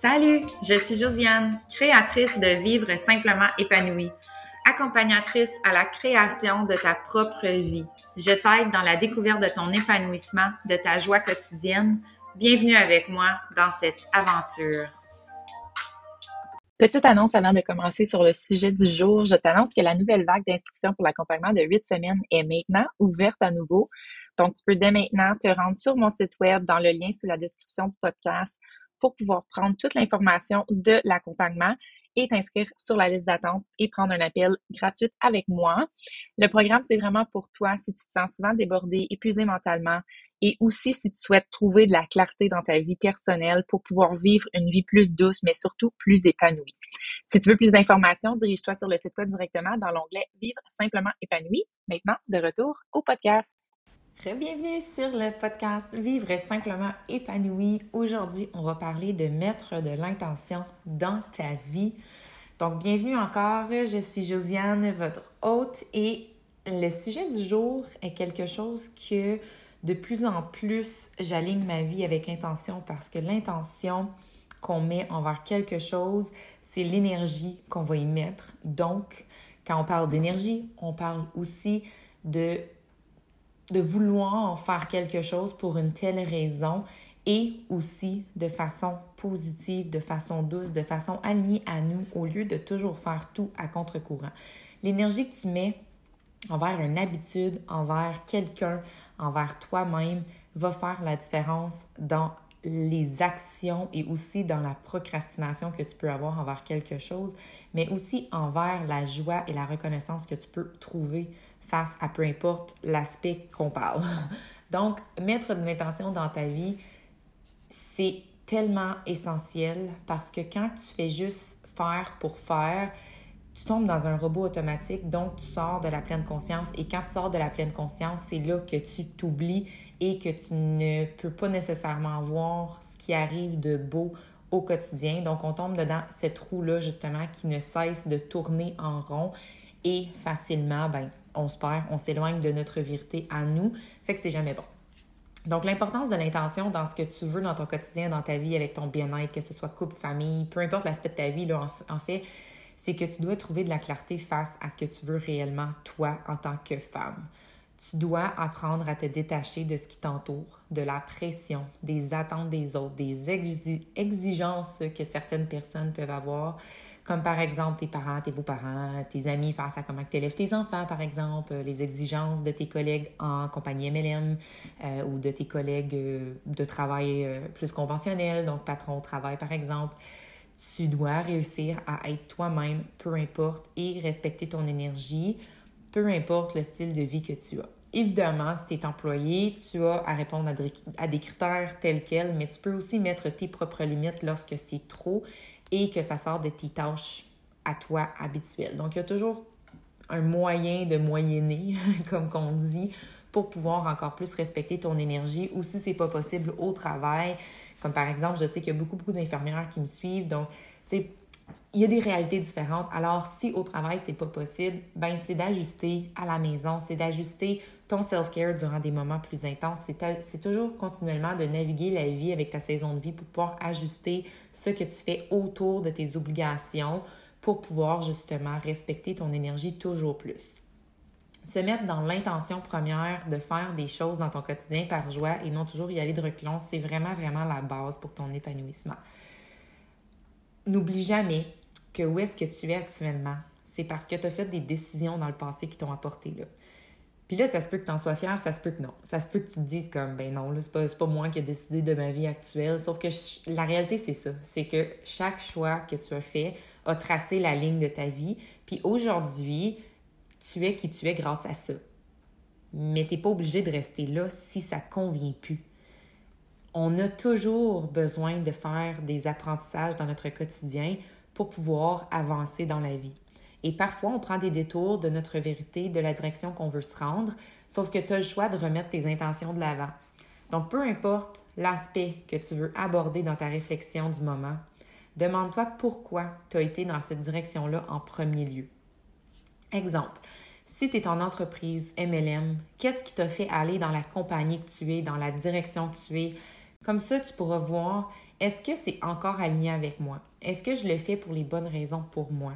Salut, je suis Josiane, créatrice de Vivre simplement épanouie, accompagnatrice à la création de ta propre vie. Je t'aide dans la découverte de ton épanouissement, de ta joie quotidienne. Bienvenue avec moi dans cette aventure. Petite annonce avant de commencer sur le sujet du jour. Je t'annonce que la nouvelle vague d'inscription pour l'accompagnement de huit semaines est maintenant ouverte à nouveau. Donc, tu peux dès maintenant te rendre sur mon site web dans le lien sous la description du podcast pour pouvoir prendre toute l'information de l'accompagnement et t'inscrire sur la liste d'attente et prendre un appel gratuit avec moi. Le programme, c'est vraiment pour toi si tu te sens souvent débordé, épuisé mentalement et aussi si tu souhaites trouver de la clarté dans ta vie personnelle pour pouvoir vivre une vie plus douce, mais surtout plus épanouie. Si tu veux plus d'informations, dirige-toi sur le site web directement dans l'onglet Vivre simplement épanoui. Maintenant, de retour au podcast. Bienvenue sur le podcast Vivre simplement épanoui. Aujourd'hui, on va parler de mettre de l'intention dans ta vie. Donc, bienvenue encore. Je suis Josiane, votre hôte, et le sujet du jour est quelque chose que de plus en plus j'aligne ma vie avec intention parce que l'intention qu'on met envers quelque chose, c'est l'énergie qu'on va y mettre. Donc, quand on parle d'énergie, on parle aussi de de vouloir faire quelque chose pour une telle raison et aussi de façon positive, de façon douce, de façon alignée à nous au lieu de toujours faire tout à contre-courant. L'énergie que tu mets envers une habitude, envers quelqu'un, envers toi-même va faire la différence dans les actions et aussi dans la procrastination que tu peux avoir envers quelque chose, mais aussi envers la joie et la reconnaissance que tu peux trouver face à peu importe l'aspect qu'on parle. Donc, mettre de l'intention dans ta vie, c'est tellement essentiel parce que quand tu fais juste faire pour faire, tu tombes dans un robot automatique, donc tu sors de la pleine conscience. Et quand tu sors de la pleine conscience, c'est là que tu t'oublies et que tu ne peux pas nécessairement voir ce qui arrive de beau au quotidien. Donc, on tombe dedans cette roue-là, justement, qui ne cesse de tourner en rond et facilement, ben, on se perd, on s'éloigne de notre vérité à nous, fait que c'est jamais bon. Donc, l'importance de l'intention dans ce que tu veux dans ton quotidien, dans ta vie, avec ton bien-être, que ce soit couple, famille, peu importe l'aspect de ta vie, là, en, fait, c'est que tu dois trouver de la clarté face à ce que tu veux réellement, toi, en tant que femme. Tu dois apprendre à te détacher de ce qui t'entoure, de la pression, des attentes des autres, des exigences que certaines personnes peuvent avoir, comme par exemple tes parents, tes beaux-parents, tes amis face à comment tu élèves tes enfants, par exemple, les exigences de tes collègues en compagnie MLM euh, ou de tes collègues euh, de travail euh, plus conventionnel, donc patron au travail, par exemple. Tu dois réussir à être toi-même, peu importe, et respecter ton énergie, peu importe le style de vie que tu as. Évidemment, si tu es employé, tu as à répondre à des critères tels quels, mais tu peux aussi mettre tes propres limites lorsque c'est trop et que ça sort de tes tâches à toi habituelles. Donc, il y a toujours un moyen de moyenner, comme qu'on dit, pour pouvoir encore plus respecter ton énergie ou si c'est pas possible au travail. Comme par exemple, je sais qu'il y a beaucoup, beaucoup d'infirmières qui me suivent. Donc, tu sais, il y a des réalités différentes. Alors, si au travail, c'est pas possible, ben c'est d'ajuster à la maison, c'est d'ajuster ton self-care durant des moments plus intenses. C'est toujours continuellement de naviguer la vie avec ta saison de vie pour pouvoir ajuster ce que tu fais autour de tes obligations pour pouvoir justement respecter ton énergie toujours plus. Se mettre dans l'intention première de faire des choses dans ton quotidien par joie et non toujours y aller de reculons, c'est vraiment, vraiment la base pour ton épanouissement. N'oublie jamais que où est-ce que tu es actuellement, c'est parce que tu as fait des décisions dans le passé qui t'ont apporté là. Puis là, ça se peut que tu en sois fier, ça se peut que non. Ça se peut que tu te dises comme, ben non, là, c'est pas, pas moi qui ai décidé de ma vie actuelle. Sauf que la réalité, c'est ça. C'est que chaque choix que tu as fait a tracé la ligne de ta vie. Puis aujourd'hui, tu es qui tu es grâce à ça. Mais tu n'es pas obligé de rester là si ça ne convient plus. On a toujours besoin de faire des apprentissages dans notre quotidien pour pouvoir avancer dans la vie. Et parfois, on prend des détours de notre vérité, de la direction qu'on veut se rendre, sauf que tu as le choix de remettre tes intentions de l'avant. Donc, peu importe l'aspect que tu veux aborder dans ta réflexion du moment, demande-toi pourquoi tu as été dans cette direction-là en premier lieu. Exemple, si tu es en entreprise MLM, qu'est-ce qui t'a fait aller dans la compagnie que tu es, dans la direction que tu es, Comme ça, tu pourras voir est-ce que c'est encore aligné avec moi? Est-ce que je le fais pour les bonnes raisons pour moi?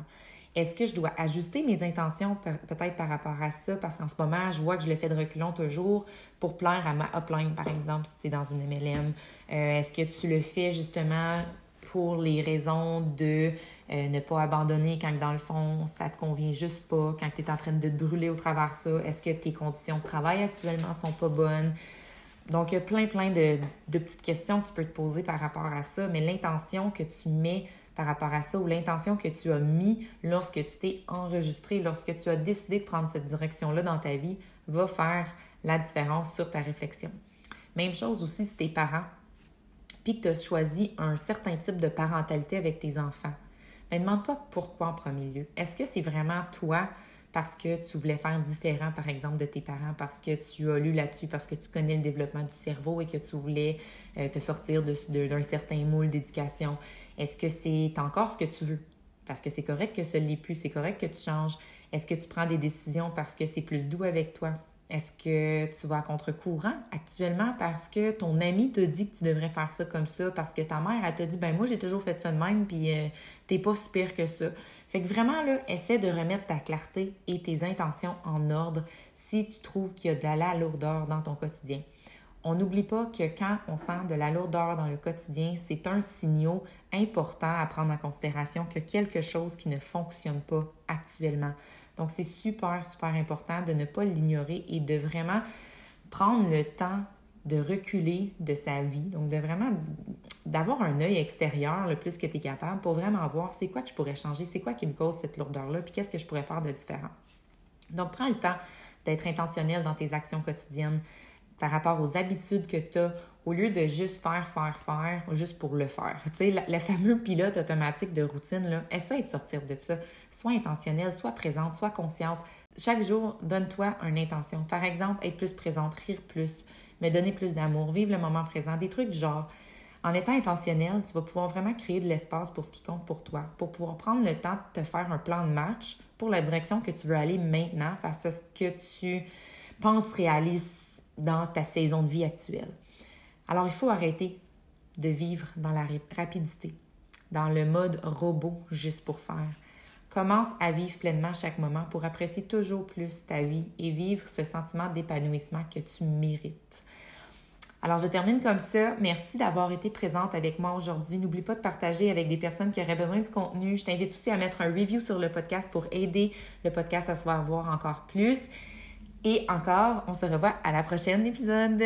Est-ce que je dois ajuster mes intentions peut-être par rapport à ça? Parce qu'en ce moment, je vois que je le fais de reculons toujours pour plaire à ma upline, par exemple, si tu es dans une MLM. Euh, est-ce que tu le fais justement pour les raisons de euh, ne pas abandonner quand dans le fond ça te convient juste pas, quand tu es en train de te brûler au travers de ça, est-ce que tes conditions de travail actuellement sont pas bonnes? Donc, il y a plein, plein de, petites questions que tu peux te poser par rapport à ça, mais l'intention que tu mets par rapport à ça ou l'intention que tu as mis lorsque tu t'es enregistré, lorsque tu as décidé de prendre cette direction-là dans ta vie, va faire la différence sur ta réflexion. Même chose aussi si tes parents, puis que tu as choisi un certain type de parentalité avec tes enfants. Mais demande-toi pourquoi en premier lieu. Est-ce que c'est vraiment toi parce que tu voulais faire différent, par exemple, de tes parents, parce que tu as lu là-dessus, parce que tu connais le développement du cerveau et que tu voulais euh, te sortir d'un certain moule d'éducation? Est-ce que c'est encore ce que tu veux? Parce que c'est correct que ce l'est plus, c'est correct que tu changes. Est-ce que tu prends des décisions parce que c'est plus doux avec toi? Est-ce que tu vas à contre-courant actuellement parce que ton ami te dit que tu devrais faire ça comme ça, parce que ta mère, elle te dit, ben moi, j'ai toujours fait ça de même, puis euh, t'es pas si pire que ça. Fait que vraiment, là, essaie de remettre ta clarté et tes intentions en ordre si tu trouves qu'il y a de la lourdeur dans ton quotidien. On n'oublie pas que quand on sent de la lourdeur dans le quotidien, c'est un signal important à prendre en considération que quelque chose qui ne fonctionne pas actuellement. Donc, c'est super, super important de ne pas l'ignorer et de vraiment prendre le temps de reculer de sa vie, donc de vraiment d'avoir un œil extérieur le plus que tu es capable pour vraiment voir c'est quoi que je pourrais changer, c'est quoi qui me cause cette lourdeur-là, puis qu'est-ce que je pourrais faire de différent. Donc, prends le temps d'être intentionnel dans tes actions quotidiennes par rapport aux habitudes que tu as, au lieu de juste faire, faire, faire, juste pour le faire. Tu sais, le fameux pilote automatique de routine, là, essaie de sortir de ça. Sois intentionnel, sois présente, sois consciente. Chaque jour, donne-toi une intention. Par exemple, être plus présente, rire plus, me donner plus d'amour, vivre le moment présent, des trucs genre. En étant intentionnel, tu vas pouvoir vraiment créer de l'espace pour ce qui compte pour toi, pour pouvoir prendre le temps de te faire un plan de match pour la direction que tu veux aller maintenant face à ce que tu penses réaliser dans ta saison de vie actuelle. Alors, il faut arrêter de vivre dans la rapidité, dans le mode robot juste pour faire. Commence à vivre pleinement chaque moment pour apprécier toujours plus ta vie et vivre ce sentiment d'épanouissement que tu mérites. Alors, je termine comme ça. Merci d'avoir été présente avec moi aujourd'hui. N'oublie pas de partager avec des personnes qui auraient besoin du contenu. Je t'invite aussi à mettre un review sur le podcast pour aider le podcast à se faire voir encore plus. Et encore, on se revoit à la prochaine épisode.